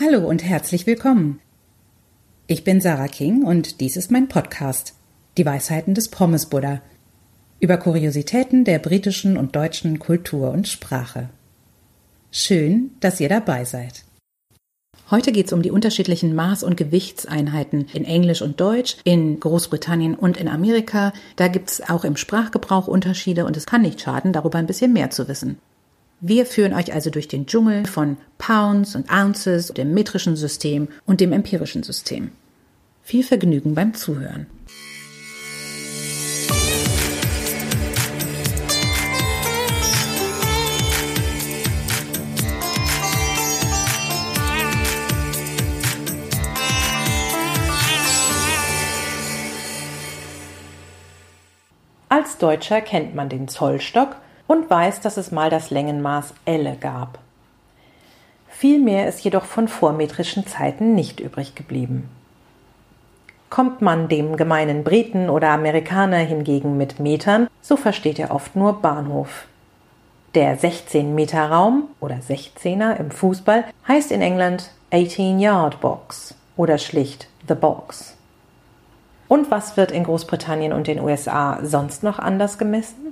Hallo und herzlich willkommen. Ich bin Sarah King und dies ist mein Podcast, Die Weisheiten des Pommes Buddha, über Kuriositäten der britischen und deutschen Kultur und Sprache. Schön, dass ihr dabei seid. Heute geht es um die unterschiedlichen Maß- und Gewichtseinheiten in Englisch und Deutsch, in Großbritannien und in Amerika. Da gibt es auch im Sprachgebrauch Unterschiede und es kann nicht schaden, darüber ein bisschen mehr zu wissen. Wir führen euch also durch den Dschungel von Pounds und Ounces, dem metrischen System und dem empirischen System. Viel Vergnügen beim Zuhören. Als Deutscher kennt man den Zollstock und weiß, dass es mal das Längenmaß Elle gab. Viel mehr ist jedoch von vormetrischen Zeiten nicht übrig geblieben. Kommt man dem gemeinen Briten oder Amerikaner hingegen mit Metern, so versteht er oft nur Bahnhof. Der 16 Meter Raum oder 16er im Fußball heißt in England 18 Yard Box oder schlicht The Box. Und was wird in Großbritannien und den USA sonst noch anders gemessen?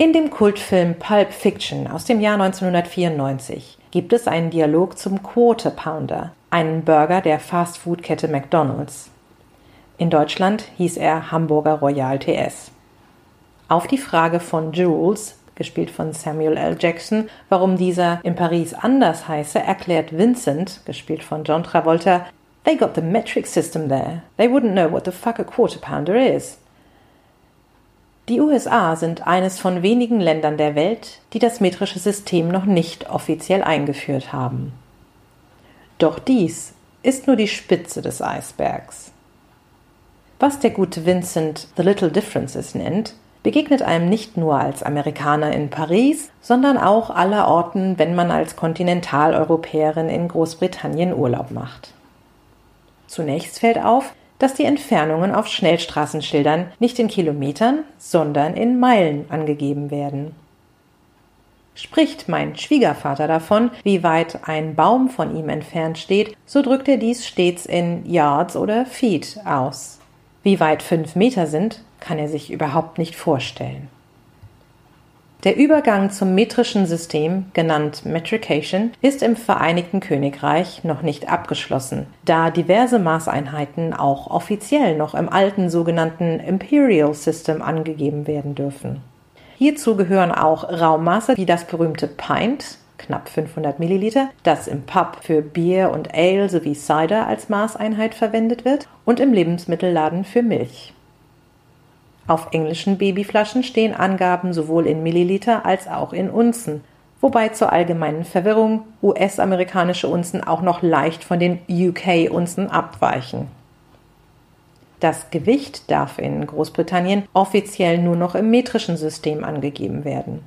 In dem Kultfilm Pulp Fiction aus dem Jahr 1994 gibt es einen Dialog zum Quarter Pounder, einen Burger der Fastfood-Kette McDonald's. In Deutschland hieß er Hamburger Royal TS. Auf die Frage von Jules, gespielt von Samuel L. Jackson, warum dieser in Paris anders heiße, erklärt Vincent, gespielt von John Travolta, They got the metric system there. They wouldn't know what the fuck a quarter pounder is. Die USA sind eines von wenigen Ländern der Welt, die das metrische System noch nicht offiziell eingeführt haben. Doch dies ist nur die Spitze des Eisbergs. Was der gute Vincent The Little Differences nennt, begegnet einem nicht nur als Amerikaner in Paris, sondern auch allerorten, wenn man als Kontinentaleuropäerin in Großbritannien Urlaub macht. Zunächst fällt auf, dass die Entfernungen auf Schnellstraßenschildern nicht in Kilometern, sondern in Meilen angegeben werden. Spricht mein Schwiegervater davon, wie weit ein Baum von ihm entfernt steht, so drückt er dies stets in Yards oder Feet aus. Wie weit fünf Meter sind, kann er sich überhaupt nicht vorstellen. Der Übergang zum metrischen System, genannt Metrication, ist im Vereinigten Königreich noch nicht abgeschlossen, da diverse Maßeinheiten auch offiziell noch im alten sogenannten Imperial System angegeben werden dürfen. Hierzu gehören auch Raummaße wie das berühmte Pint, knapp 500 Milliliter, das im Pub für Bier und Ale sowie Cider als Maßeinheit verwendet wird und im Lebensmittelladen für Milch. Auf englischen Babyflaschen stehen Angaben sowohl in Milliliter als auch in Unzen, wobei zur allgemeinen Verwirrung US-amerikanische Unzen auch noch leicht von den UK-Unzen abweichen. Das Gewicht darf in Großbritannien offiziell nur noch im metrischen System angegeben werden.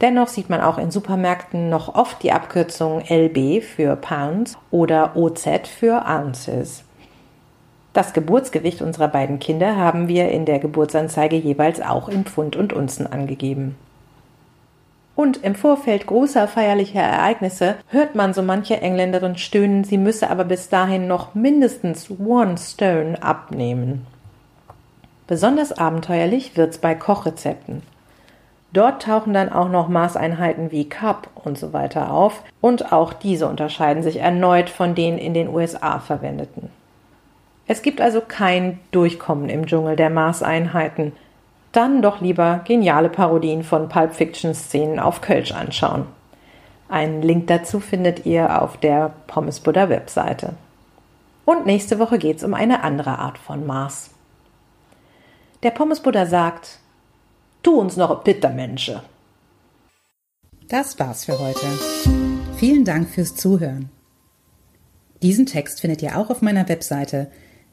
Dennoch sieht man auch in Supermärkten noch oft die Abkürzung LB für Pounds oder OZ für Ounces. Das Geburtsgewicht unserer beiden Kinder haben wir in der Geburtsanzeige jeweils auch in Pfund und Unzen angegeben. Und im Vorfeld großer feierlicher Ereignisse hört man so manche Engländerin stöhnen, sie müsse aber bis dahin noch mindestens one stone abnehmen. Besonders abenteuerlich wird's bei Kochrezepten. Dort tauchen dann auch noch Maßeinheiten wie Cup und so weiter auf, und auch diese unterscheiden sich erneut von den in den USA verwendeten. Es gibt also kein Durchkommen im Dschungel der Maßeinheiten. Dann doch lieber geniale Parodien von Pulp Fiction Szenen auf Kölsch anschauen. Einen Link dazu findet ihr auf der Pommes Buddha Webseite. Und nächste Woche geht's um eine andere Art von Maß. Der Pommes Buddha sagt, tu uns noch Pittermensche. Das war's für heute. Vielen Dank fürs Zuhören. Diesen Text findet ihr auch auf meiner Webseite